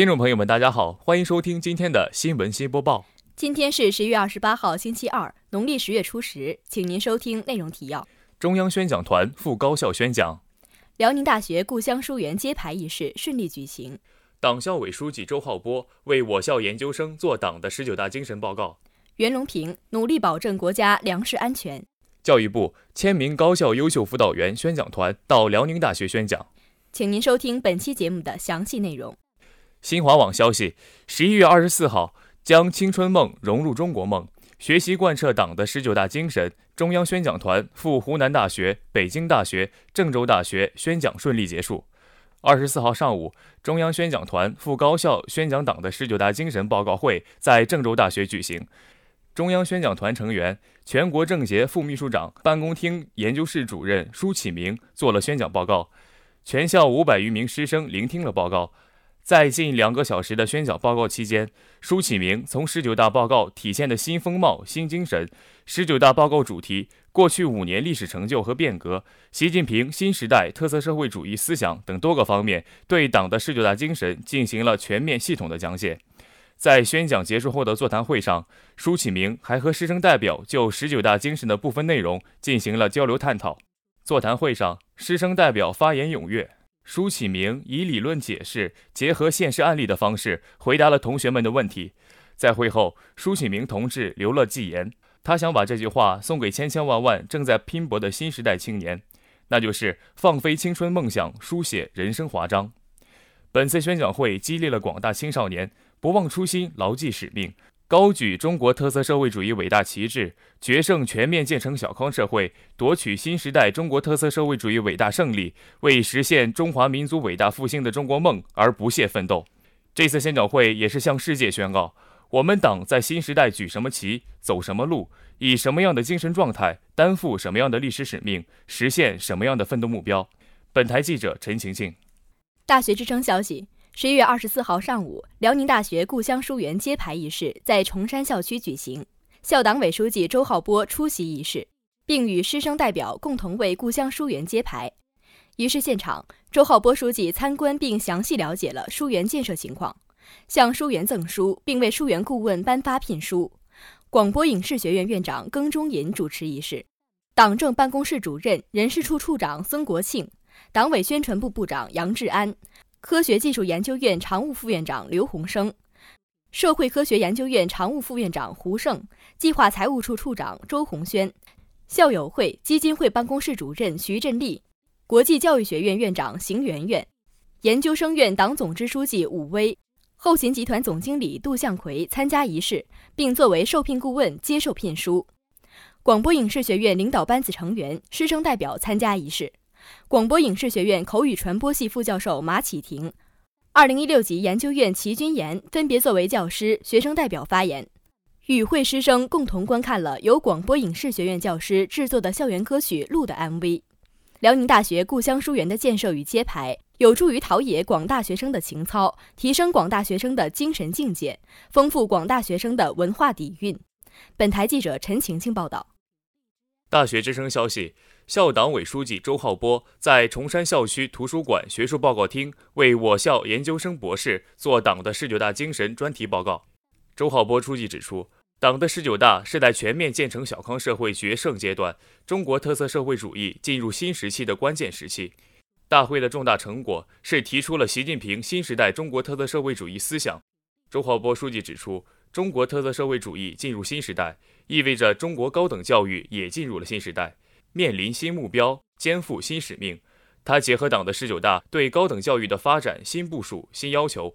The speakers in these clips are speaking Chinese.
听众朋友们，大家好，欢迎收听今天的新闻新播报。今天是十月二十八号，星期二，农历十月初十，请您收听内容提要：中央宣讲团赴高校宣讲；辽宁大学故乡书园揭牌仪式顺利举行；党校委书记周浩波为我校研究生做党的十九大精神报告；袁隆平努力保证国家粮食安全；教育部千名高校优秀辅导员宣讲团到辽宁大学宣讲。请您收听本期节目的详细内容。新华网消息，十一月二十四号，将青春梦融入中国梦，学习贯彻党的十九大精神。中央宣讲团赴湖南大学、北京大学、郑州大学宣讲顺利结束。二十四号上午，中央宣讲团赴高校宣讲党的十九大精神报告会在郑州大学举行。中央宣讲团成员、全国政协副秘书长、办公厅研究室主任舒启明做了宣讲报告，全校五百余名师生聆听了报告。在近两个小时的宣讲报告期间，舒启明从十九大报告体现的新风貌、新精神、十九大报告主题、过去五年历史成就和变革、习近平新时代特色社会主义思想等多个方面，对党的十九大精神进行了全面系统的讲解。在宣讲结束后的座谈会上，舒启明还和师生代表就十九大精神的部分内容进行了交流探讨。座谈会上，师生代表发言踊跃。舒启明以理论解释，结合现实案例的方式回答了同学们的问题。在会后，舒启明同志留了寄言，他想把这句话送给千千万万正在拼搏的新时代青年，那就是放飞青春梦想，书写人生华章。本次宣讲会激励了广大青少年不忘初心，牢记使命。高举中国特色社会主义伟大旗帜，决胜全面建成小康社会，夺取新时代中国特色社会主义伟大胜利，为实现中华民族伟大复兴的中国梦而不懈奋斗。这次宣讲会也是向世界宣告，我们党在新时代举什么旗，走什么路，以什么样的精神状态，担负什么样的历史使命，实现什么样的奋斗目标。本台记者陈晴晴。大学之声消息。十一月二十四号上午，辽宁大学故乡书园揭牌仪式在崇山校区举行，校党委书记周浩波出席仪式，并与师生代表共同为故乡书园揭牌。仪式现场，周浩波书记参观并详细了解了书园建设情况，向书园赠书，并为书园顾问颁发聘书。广播影视学院院长耿中银主持仪式，党政办公室主任、人事处处长孙国庆，党委宣传部部长杨志安。科学技术研究院常务副院长刘洪生，社会科学研究院常务副院长胡胜，计划财务处处长周红轩，校友会基金会办公室主任徐振立，国际教育学院院长邢媛媛，研究生院党总支书记武威，后勤集团总经理杜向奎参加仪式，并作为受聘顾问接受聘书。广播影视学院领导班子成员、师生代表参加仪式。广播影视学院口语传播系副教授马启婷，二零一六级研究院齐军岩分别作为教师、学生代表发言。与会师生共同观看了由广播影视学院教师制作的校园歌曲《鹿》的 MV。辽宁大学故乡书园的建设与揭牌，有助于陶冶广大学生的情操，提升广大学生的精神境界，丰富广大学生的文化底蕴。本台记者陈晴晴报道。大学之声消息。校党委书记周浩波在崇山校区图书馆学术报告厅为我校研究生博士做党的十九大精神专题报告。周浩波书记指出，党的十九大是在全面建成小康社会决胜阶段，中国特色社会主义进入新时期的关键时期。大会的重大成果是提出了习近平新时代中国特色社会主义思想。周浩波书记指出，中国特色社会主义进入新时代，意味着中国高等教育也进入了新时代。面临新目标，肩负新使命。他结合党的十九大对高等教育的发展新部署、新要求，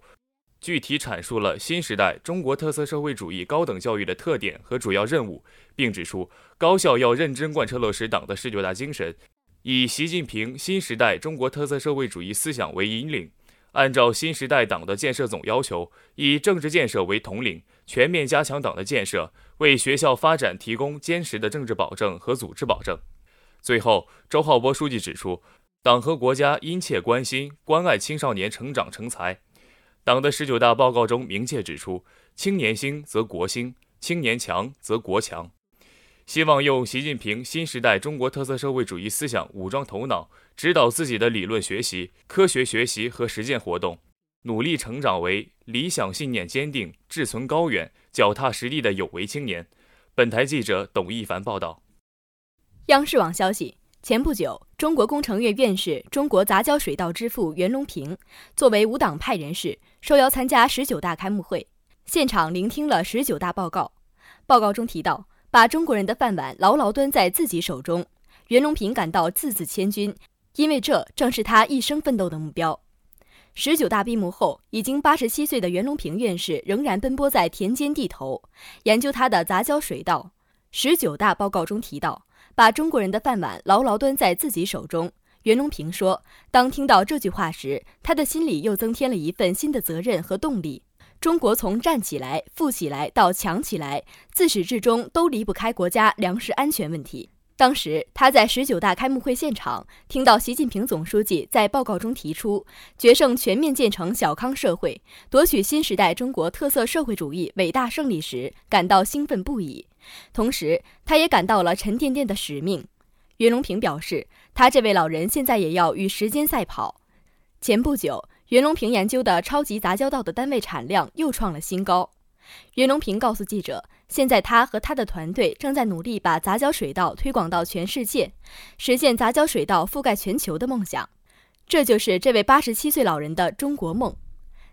具体阐述了新时代中国特色社会主义高等教育的特点和主要任务，并指出，高校要认真贯彻落实党的十九大精神，以习近平新时代中国特色社会主义思想为引领，按照新时代党的建设总要求，以政治建设为统领，全面加强党的建设，为学校发展提供坚实的政治保证和组织保证。最后，周浩波书记指出，党和国家殷切关心、关爱青少年成长成才。党的十九大报告中明确指出，青年兴则国兴，青年强则国强。希望用习近平新时代中国特色社会主义思想武装头脑，指导自己的理论学习、科学学习和实践活动，努力成长为理想信念坚定、志存高远、脚踏实地的有为青年。本台记者董一凡报道。央视网消息。前不久，中国工程院院士、中国杂交水稻之父袁隆平作为无党派人士，受邀参加十九大开幕会，现场聆听了十九大报告。报告中提到，把中国人的饭碗牢牢端在自己手中，袁隆平感到字字千钧，因为这正是他一生奋斗的目标。十九大闭幕后，已经八十七岁的袁隆平院士仍然奔波在田间地头，研究他的杂交水稻。十九大报告中提到。把中国人的饭碗牢牢端在自己手中，袁隆平说：“当听到这句话时，他的心里又增添了一份新的责任和动力。中国从站起来、富起来到强起来，自始至终都离不开国家粮食安全问题。”当时他在十九大开幕会现场，听到习近平总书记在报告中提出“决胜全面建成小康社会，夺取新时代中国特色社会主义伟大胜利”时，感到兴奋不已。同时，他也感到了沉甸甸的使命。袁隆平表示，他这位老人现在也要与时间赛跑。前不久，袁隆平研究的超级杂交稻的单位产量又创了新高。袁隆平告诉记者，现在他和他的团队正在努力把杂交水稻推广到全世界，实现杂交水稻覆盖全球的梦想。这就是这位八十七岁老人的中国梦。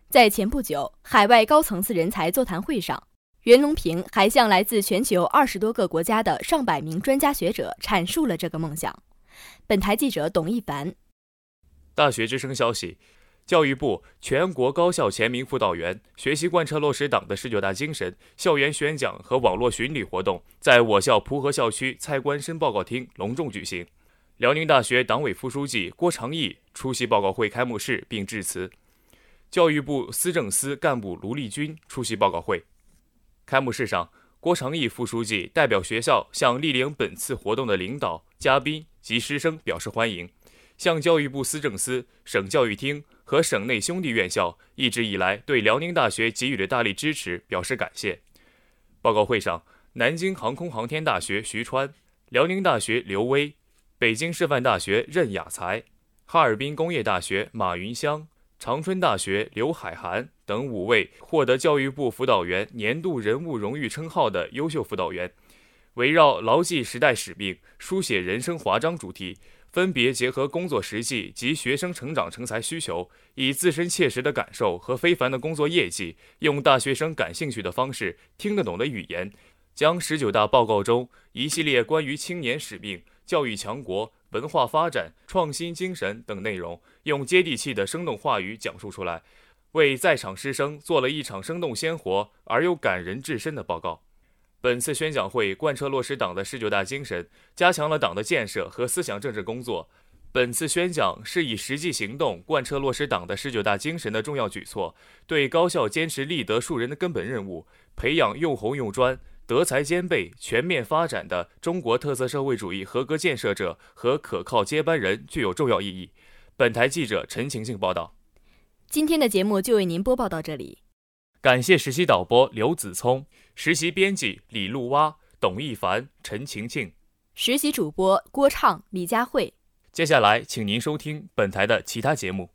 在前不久，海外高层次人才座谈会上。袁隆平还向来自全球二十多个国家的上百名专家学者阐述了这个梦想。本台记者董一凡。大学之声消息：教育部全国高校全民辅导员学习贯彻落实党的十九大精神校园宣讲和网络巡礼活动在我校蒲河校区蔡官深报告厅隆重举行。辽宁大学党委副书记郭长义出席报告会开幕式并致辞。教育部思政司干部卢立军出席报告会。开幕式上，郭长义副书记代表学校向莅临本次活动的领导、嘉宾及师生表示欢迎，向教育部思政司、省教育厅和省内兄弟院校一直以来对辽宁大学给予的大力支持表示感谢。报告会上，南京航空航天大学徐川、辽宁大学刘威、北京师范大学任雅才、哈尔滨工业大学马云香。长春大学刘海涵等五位获得教育部辅导员年度人物荣誉称号的优秀辅导员，围绕牢记时代使命、书写人生华章主题，分别结合工作实际及学生成长成才需求，以自身切实的感受和非凡的工作业绩，用大学生感兴趣的方式、听得懂的语言，将十九大报告中一系列关于青年使命、教育强国。文化发展、创新精神等内容，用接地气的生动话语讲述出来，为在场师生做了一场生动鲜活而又感人至深的报告。本次宣讲会贯彻落实党的十九大精神，加强了党的建设和思想政治工作。本次宣讲是以实际行动贯彻落实党的十九大精神的重要举措，对高校坚持立德树人的根本任务，培养用红用专。德才兼备、全面发展的中国特色社会主义合格建设者和可靠接班人具有重要意义。本台记者陈晴晴报道。今天的节目就为您播报到这里，感谢实习导播刘子聪、实习编辑李露蛙、董一凡、陈晴晴，实习主播郭畅、李佳慧。接下来，请您收听本台的其他节目。